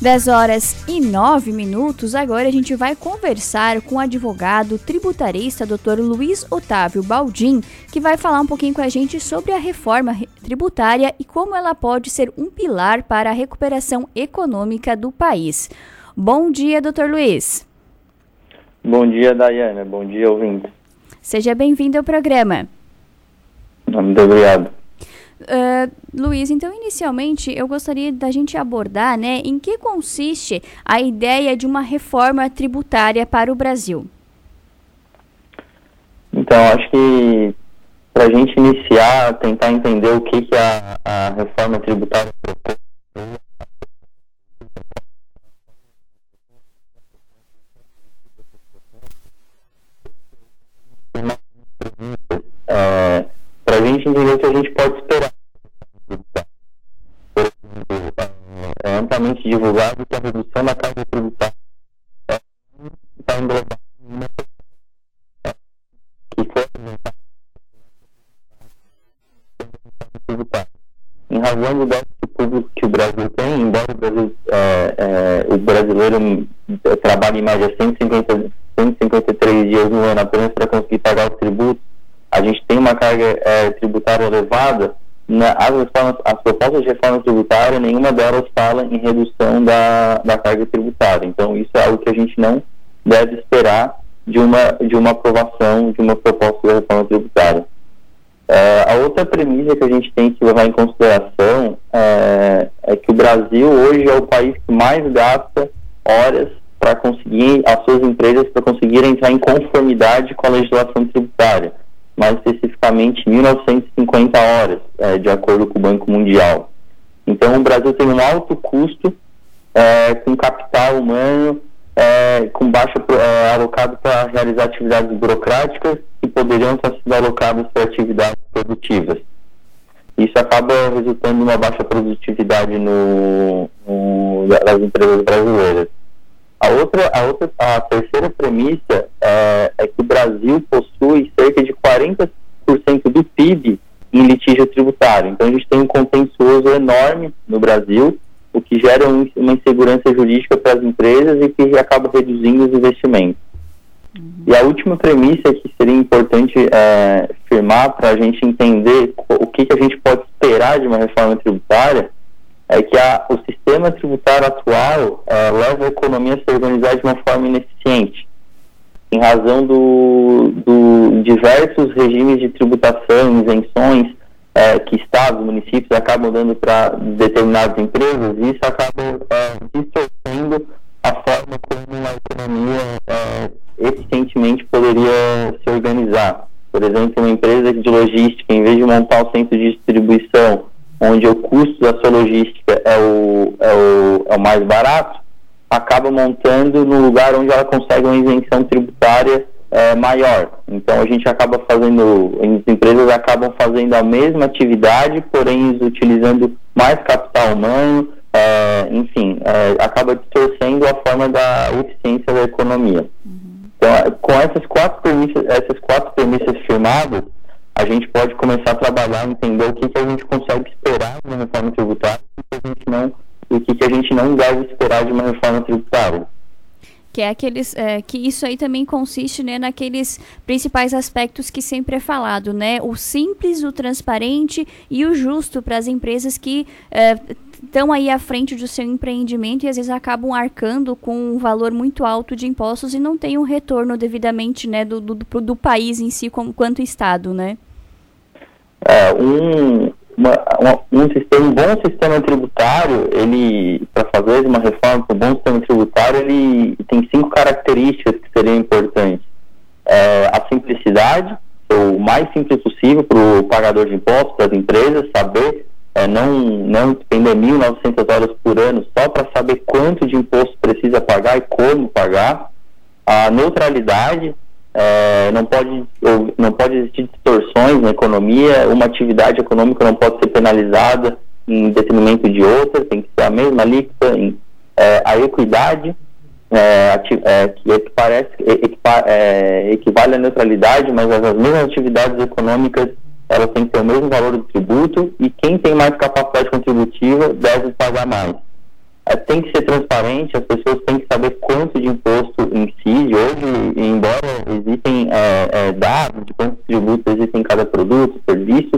10 horas e 9 minutos. Agora a gente vai conversar com o advogado tributarista Dr. Luiz Otávio Baldim, que vai falar um pouquinho com a gente sobre a reforma tributária e como ela pode ser um pilar para a recuperação econômica do país. Bom dia, Dr. Luiz. Bom dia, Dayana. Bom dia, ouvinte. Seja bem-vindo ao programa. Muito obrigado. Uh, Luiz, então inicialmente eu gostaria da gente abordar, né, em que consiste a ideia de uma reforma tributária para o Brasil. Então, acho que para a gente iniciar, tentar entender o que, que a, a reforma tributária propõe. É, para a gente entender o que a gente pode esperar amplamente divulgado que a redução da carga tributária está englobada em uma que foi tributária. Em razão do déficit público que o Brasil tem, embora o, Brasil, é, é, o brasileiro trabalhe em média 150, 153 dias no ano apenas para conseguir pagar os tributos, a gente tem uma carga é, tributária elevada, na, as, reformas, as propostas de reforma tributária, nenhuma delas fala em redução da, da carga tributária. Então, isso é algo que a gente não deve esperar de uma, de uma aprovação de uma proposta de reforma tributária. É, a outra premissa que a gente tem que levar em consideração é, é que o Brasil hoje é o país que mais gasta horas para conseguir, as suas empresas, para conseguir entrar em conformidade com a legislação tributária mais especificamente 1.950 horas, é, de acordo com o Banco Mundial. Então, o Brasil tem um alto custo é, com capital humano, é, com baixo é, alocado para realizar atividades burocráticas que poderiam estar sendo alocadas para atividades produtivas. Isso acaba resultando em uma baixa produtividade no, no, das empresas brasileiras. A outra, a outra, a terceira premissa é, é que o Brasil possui cerca de 40% do PIB em litígio tributário. Então a gente tem um contencioso enorme no Brasil, o que gera um, uma insegurança jurídica para as empresas e que acaba reduzindo os investimentos. Uhum. E a última premissa que seria importante é, firmar para a gente entender o que, que a gente pode esperar de uma reforma tributária é que a, o sistema tributário atual é, leva a economia a se organizar de uma forma ineficiente, em razão do, do diversos regimes de tributação, isenções é, que estados, municípios acabam dando para determinadas empresas, e isso acaba é, distorcendo a forma como a economia é, eficientemente poderia se organizar. Por exemplo, uma empresa de logística, em vez de montar o centro de distribuição onde o custo da sua logística é o, é o, é o mais barato, acaba montando no lugar onde ela consegue uma isenção tributária é, maior. Então a gente acaba fazendo, as empresas acabam fazendo a mesma atividade, porém utilizando mais capital humano, é, enfim, é, acaba distorcendo a forma da eficiência da economia. Então, com essas quatro premissas, essas quatro premissas firmadas, a gente pode começar a trabalhar, entender o que, que a gente consegue esperar uma reforma tributária o que a gente não, o que, que a gente não deve esperar de uma reforma tributária que é aqueles é, que isso aí também consiste né, naqueles principais aspectos que sempre é falado, né? O simples, o transparente e o justo para as empresas que estão é, aí à frente do seu empreendimento e às vezes acabam arcando com um valor muito alto de impostos e não tem um retorno devidamente né, do, do, do país em si como, quanto Estado, né? É, um, uma, uma, um, sistema, um bom sistema tributário, ele, para fazer uma reforma para um bom sistema tributário, ele tem cinco características que seriam importantes. É, a simplicidade, o mais simples possível para o pagador de impostos, para as empresas, saber, é, não, não despender 1.900 horas por ano só para saber quanto de imposto precisa pagar e como pagar. A neutralidade, é, não, pode, não pode existir distorções na economia, uma atividade econômica não pode ser penalizada em detrimento de outra, tem que ser a mesma alíquota, em, é, a equidade, é, é que parece, é, equivale à neutralidade, mas as mesmas atividades econômicas elas têm que ter o mesmo valor do tributo e quem tem mais capacidade contributiva deve pagar mais. É, tem que ser transparente, as pessoas têm que saber quanto de imposto incide. Hoje, embora existem é, é, dados de quantos tributos existem em cada produto, serviço,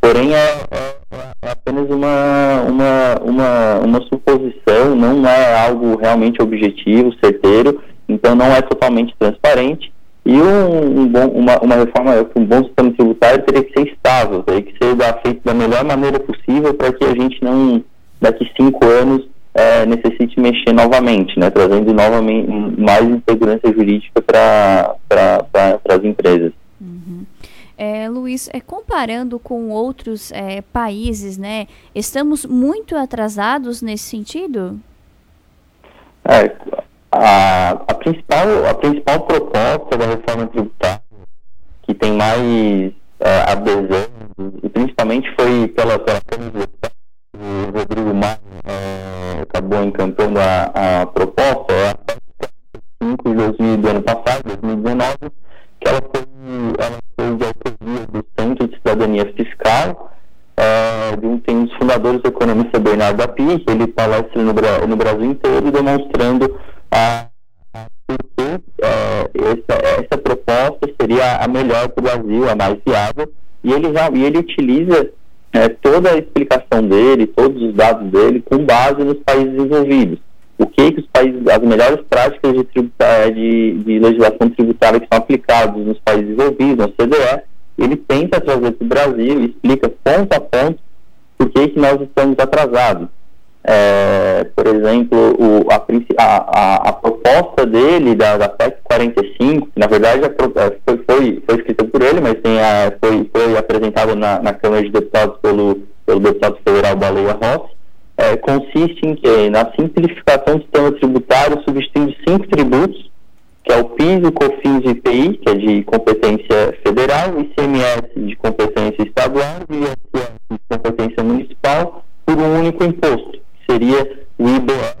porém é, é, é, apenas uma, uma, uma, uma suposição, não é algo realmente objetivo, certeiro, então não é totalmente transparente. E um, um bom, uma, uma reforma, um bom sistema tributário teria que ser estável, teria que ser feito da melhor maneira possível para que a gente não, daqui cinco anos, é, necessite mexer novamente, né, trazendo novamente mais insegurança jurídica para pra, as empresas. Uhum. É, Luiz, é, comparando com outros é, países, né, estamos muito atrasados nesse sentido? É, a, a, principal, a principal proposta da reforma tributária, que tem mais é, adesão, e principalmente foi pela, pela Câmara de Deputados, o Rodrigo é, acabou encampando a, a proposta, a 5 de 2000 do ano passado, 2019, que ela foi, ela foi de autoria do Centro de Cidadania Fiscal, é, de um, tem um dos fundadores do economista Bernardo Api, ele palestra no, no Brasil inteiro demonstrando a, a é, essa, essa proposta seria a melhor para o Brasil, a mais viável, e ele, já, e ele utiliza é, toda a explicação dele, todos os dados dele, com base nos países desenvolvidos. O que, que os países, as melhores práticas de, de, de legislação tributária que são aplicadas nos países desenvolvidos, na CDE, ele tenta trazer para o Brasil e explica ponto a ponto por que, que nós estamos atrasados. É, por exemplo, o, a, a, a, proposta dele da, da PEC 45, na verdade é, foi, foi, foi escrita por ele, mas tem a, foi, foi apresentada na, na Câmara de Deputados pelo, pelo deputado federal Baleia Rossi, é, consiste em que na simplificação do sistema tributário substituindo cinco tributos, que é o PIS, o COFINS e IPI, que é de competência federal, o ICMS de competência estadual e o de competência municipal, por um único imposto seria o IBS,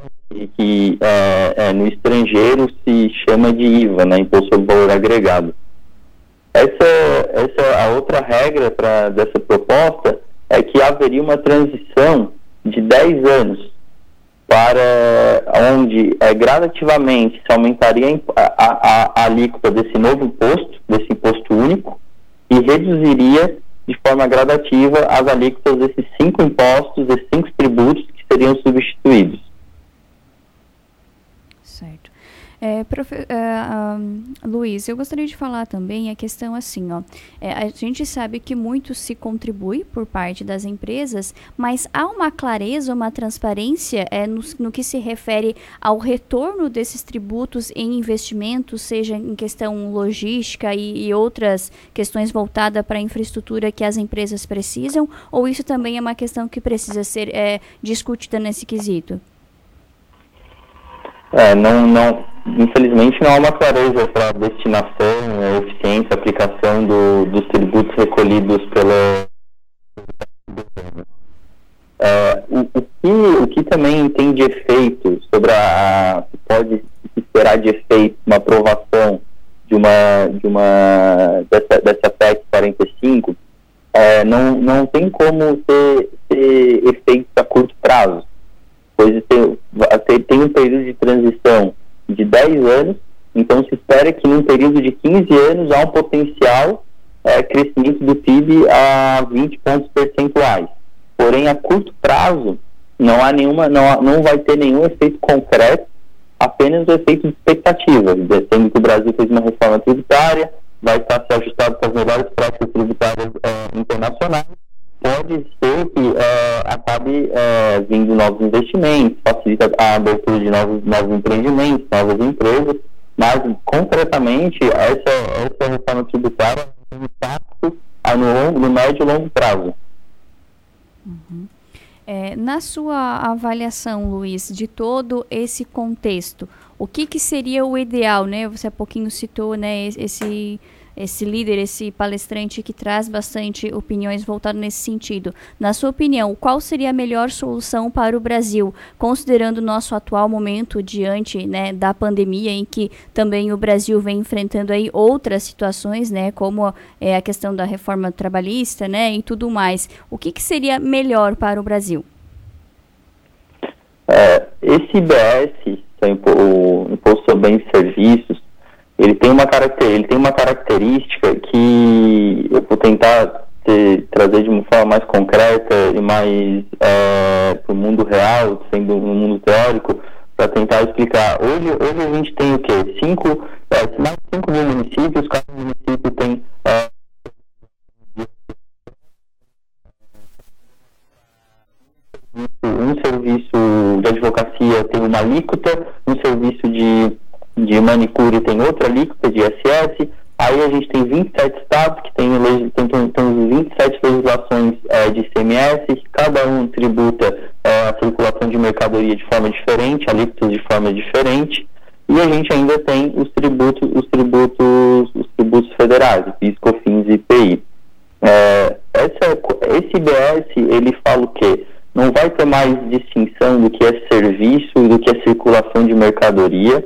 que é, é, no estrangeiro se chama de IVA, né, Imposto sobre Valor Agregado. Essa, essa a outra regra pra, dessa proposta é que haveria uma transição de 10 anos para onde é, gradativamente se aumentaria a, a, a, alíquota desse novo imposto, desse imposto único, e reduziria de forma gradativa as alíquotas desses cinco impostos, desses cinco tributos seriam substituídos. Certo. É, profe, uh, um, Luiz, eu gostaria de falar também a questão assim, ó. É, a gente sabe que muito se contribui por parte das empresas, mas há uma clareza, uma transparência é, no, no que se refere ao retorno desses tributos em investimentos, seja em questão logística e, e outras questões voltadas para a infraestrutura que as empresas precisam, ou isso também é uma questão que precisa ser é, discutida nesse quesito? É, não, não, infelizmente não há uma clareza para a destinação, a eficiência, a aplicação do, dos tributos recolhidos pela é, o, o, que, o que também tem de efeito sobre a, a pode esperar de efeito uma aprovação de uma de uma dessa, dessa PEC 45 é, não, não tem como ter, ter efeitos a curto prazo. Pois tem, tem um período de transição de 10 anos, então se espera que num período de 15 anos há um potencial é, crescimento do PIB a 20 pontos percentuais. Porém, a curto prazo, não há nenhuma, não, não vai ter nenhum efeito concreto, apenas o efeito de expectativa, sendo que o Brasil fez uma reforma tributária, vai estar se ajustado com as melhores práticas tributárias é, internacionais, pode ser que é, acabe é, vindo novos investimentos, facilita a abertura de novos, novos empreendimentos, novas empresas, mas concretamente essa, essa reforma tributária tem um impacto no, no médio e longo prazo. Uhum. É, na sua avaliação, Luiz, de todo esse contexto, o que, que seria o ideal, né? Você há pouquinho citou, né, esse esse líder, esse palestrante que traz bastante opiniões voltadas nesse sentido. Na sua opinião, qual seria a melhor solução para o Brasil, considerando o nosso atual momento diante né, da pandemia, em que também o Brasil vem enfrentando aí outras situações, né, como é, a questão da reforma trabalhista, né, e tudo mais. O que, que seria melhor para o Brasil? É, esse IBS, o Imposto sobre Bens e Serviços, ele tem uma caracter, ele tem uma característica que eu vou tentar trazer de uma forma mais concreta e mais é, para o mundo real, sendo um mundo teórico, para tentar explicar. Hoje, hoje a gente tem o quê? Cinco, é, mais de 5 mil municípios, cada município tem é, um serviço de advocacia tem uma alíquota, um serviço de, de manicure tem outra alíquota de ISS, aí a gente tem 27 estados que tem, tem, tem, tem 27 legislações é, de ICMS, que cada um tributa é, a circulação de mercadoria de forma diferente, alíquotas de forma diferente, e a gente ainda tem os tributos, os tributos, os tributos federais, PIS, COFINS e IPI. É, essa, esse IBS, ele fala o quê? não vai ter mais distinção do que é serviço e do que é circulação de mercadoria.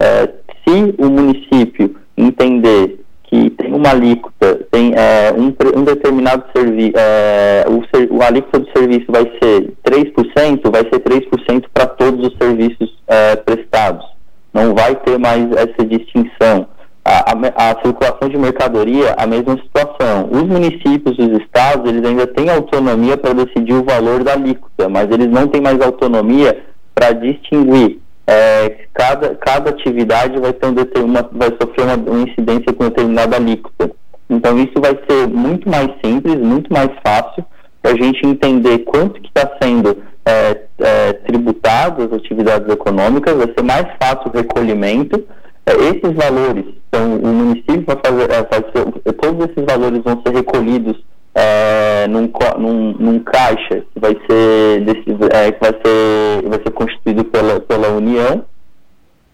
É, se o município entender que tem uma alíquota, tem é, um, um, determinado serviço, é, o, o alíquota do serviço vai ser 3%, vai ser 3% para todos os serviços é, prestados. Não vai ter mais essa distinção a, a, a, circulação de mercadoria, a mesma situação. Os municípios, os estados, eles ainda têm autonomia para decidir o valor da alíquota, mas eles não têm mais autonomia para distinguir. É, cada, cada atividade vai, ter um, vai sofrer uma, uma incidência com determinada alíquota. Então, isso vai ser muito mais simples, muito mais fácil para a gente entender quanto que está sendo é, é, tributado as atividades econômicas, vai ser mais fácil o recolhimento, é, esses valores, então, o município vai fazer, é, vai todos esses valores vão ser recolhidos é, num, num, num, caixa que vai ser, é, que vai ser, vai ser constituído pela, pela União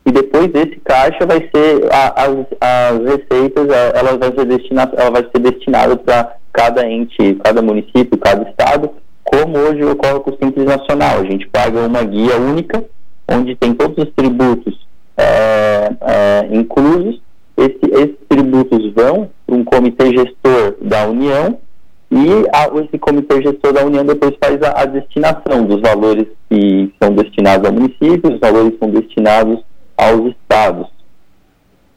e depois desse caixa vai ser a, as, as receitas, ela vai ser destinada, ela vai ser destinada para cada ente, cada município, cada estado, como hoje ocorre com o Simples Nacional. A gente paga uma guia única, onde tem todos os tributos é, é, inclusos. Esse, esses tributos vão para um comitê gestor da União e a, esse comitê gestor da União depois faz a, a, destinação dos valores que são destinados ao município, os valores que são destinados aos estados.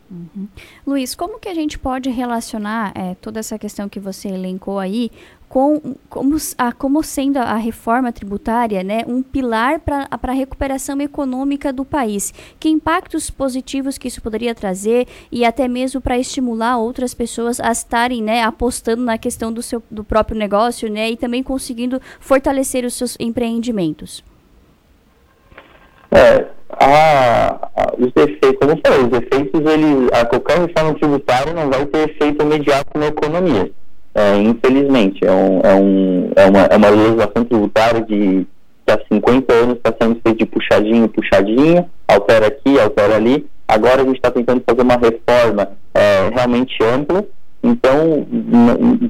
Uhum. Luiz, como que a gente pode relacionar é, toda essa questão que você elencou aí com como, a, como sendo a reforma tributária né, um pilar para a recuperação econômica do país? Que impactos positivos que isso poderia trazer e até mesmo para estimular outras pessoas a estarem né, apostando na questão do, seu, do próprio negócio né, e também conseguindo fortalecer os seus empreendimentos? É, a, a, os efeitos, como eu falei, os efeitos, ele, a qualquer reforma tributária não vai ter efeito imediato na economia. É, infelizmente, é, um, é, um, é, uma, é uma legislação tributária de que há 50 anos está sendo feita de puxadinho, puxadinho, altera aqui, altera ali. Agora a gente está tentando fazer uma reforma é, realmente ampla, então,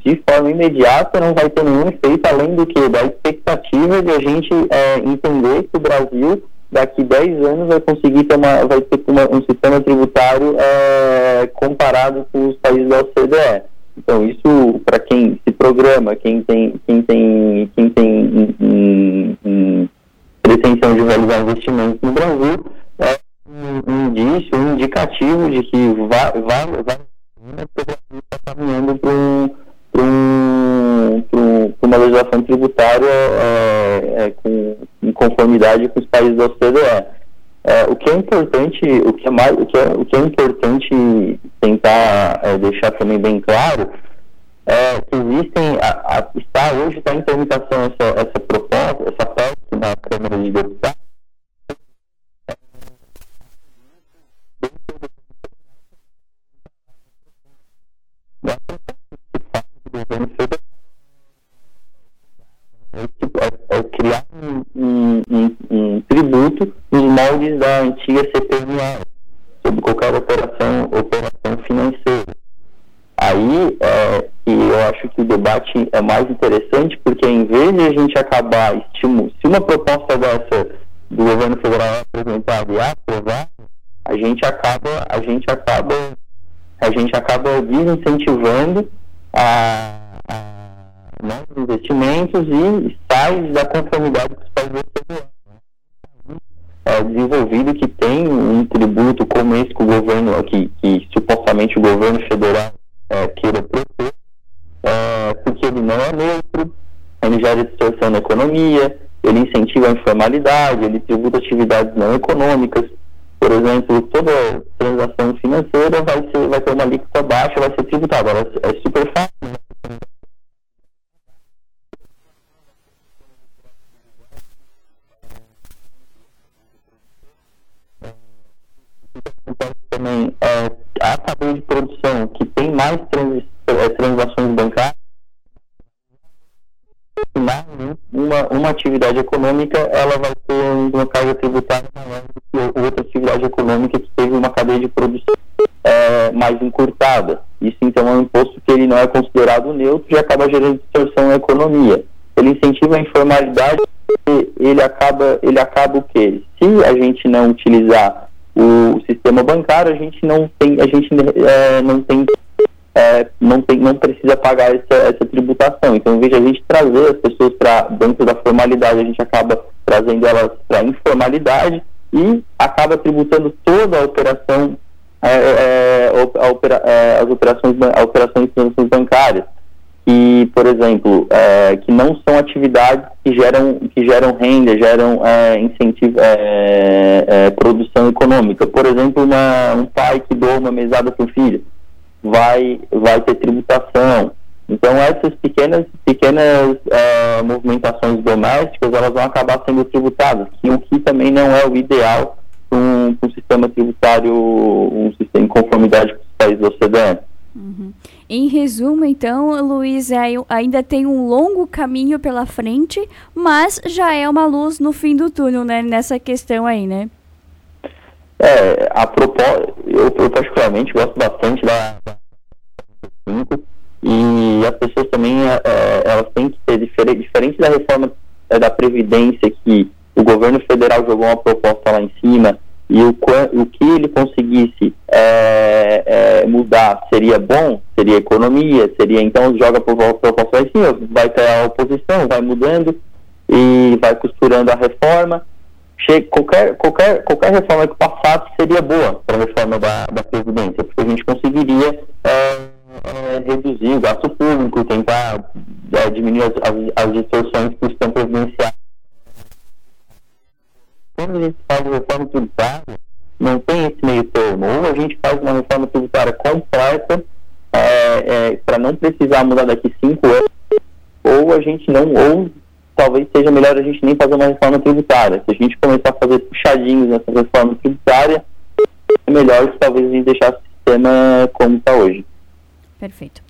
de forma imediata, não vai ter nenhum efeito além do que da expectativa de a gente é, entender que o Brasil daqui 10 anos vai conseguir ter uma, vai ter uma, um sistema tributário é, comparado com os países da OCDE. Então isso para quem se programa, quem tem quem tem quem tem um, um, pretensão de realizar investimentos no Brasil é um, um indício, um indicativo de que vai vai vai o Brasil está caminhando para um para um, uma legislação tributária é, é, com, em conformidade com os países da OCDE. É, o que é importante, o que é mais, o que é, o que é importante tentar é, deixar também bem claro é que existem, a, a, está hoje está em tramitação essa, essa proposta, essa PEC na Câmara de Deputados moldes da antiga CPMA sobre qualquer operação, operação financeira. Aí é, eu acho que o debate é mais interessante porque em vez de a gente acabar estimu se uma proposta dessa do governo federal é apresentada e aprovada, a gente acaba a gente acaba a gente acaba desincentivando a, a novos investimentos e sai da conformidade com os países ouvido que tem um tributo como esse que o governo, que, que supostamente o governo federal é, queira propor, é, porque ele não é neutro, ele gera distorção na economia, ele incentiva a informalidade, ele tributa atividades não econômicas. Por exemplo, toda transação financeira vai, ser, vai ter uma alíquota baixa, vai ser tributada. É super fácil. Também é, a cadeia de produção que tem mais trans, é, transações bancárias uma, uma atividade econômica ela vai ter uma carga tributária maior do que outra atividade econômica que teve uma cadeia de produção é, mais encurtada. Isso então é um imposto que ele não é considerado neutro e acaba gerando distorção na economia. Ele incentiva a informalidade ele acaba, ele acaba o quê? Se a gente não utilizar o sistema bancário, a gente não tem, a gente é, não tem é, não, tem, não precisa pagar essa, essa tributação. Então, de a gente trazer as pessoas para dentro da formalidade, a gente acaba trazendo elas para informalidade e acaba tributando toda a operação, é, é, a opera, as operações, a operações de bancárias. Que, por exemplo, é, que não são atividades que geram, que geram renda, geram é, incentivo, produção econômica. Por exemplo, uma, um pai que doa uma mesada para o filho vai, vai ter tributação. Então essas pequenas, pequenas é, movimentações domésticas elas vão acabar sendo tributadas, que o que também não é o ideal para um, um, sistema tributário, um sistema em conformidade com os países OCDE. Em resumo, então, Luiz, é, ainda tem um longo caminho pela frente, mas já é uma luz no fim do túnel, né? Nessa questão aí, né? É, a propósito, eu, eu, particularmente gosto bastante da 5 e as pessoas também, é, é, elas têm que ser diferente, diferente da reforma é, da Previdência que o governo federal jogou uma proposta lá em cima e o, o que ele conseguisse é, é, mudar seria bom, seria economia, seria então joga por em cima, vai ter a oposição, vai mudando e vai costurando a reforma. Qualquer, qualquer, qualquer reforma que passasse seria boa para a reforma da, da Previdência, porque a gente conseguiria é, é, reduzir o gasto público, tentar é, diminuir as, as, as distorções que estão previdenciadas. Quando a gente faz a reforma tributária, não tem esse meio termo. Ou a gente faz uma reforma tributária completa é, é, para não precisar mudar daqui cinco anos, ou a gente não, ou talvez seja melhor a gente nem fazer uma reforma tributária. Se a gente começar a fazer puxadinhos nessa reforma tributária, é melhor talvez a gente deixasse o sistema como está hoje. Perfeito.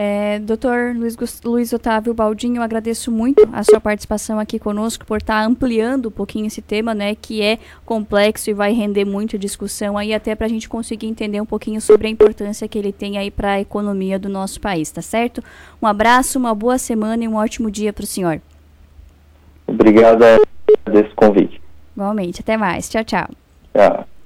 É, doutor Luiz, Luiz Otávio Baldinho, eu agradeço muito a sua participação aqui conosco por estar tá ampliando um pouquinho esse tema, né, que é complexo e vai render muita discussão aí, até para a gente conseguir entender um pouquinho sobre a importância que ele tem aí para a economia do nosso país, tá certo? Um abraço, uma boa semana e um ótimo dia para o senhor. Obrigado desse convite. Igualmente. Até mais. Tchau, tchau. Tchau.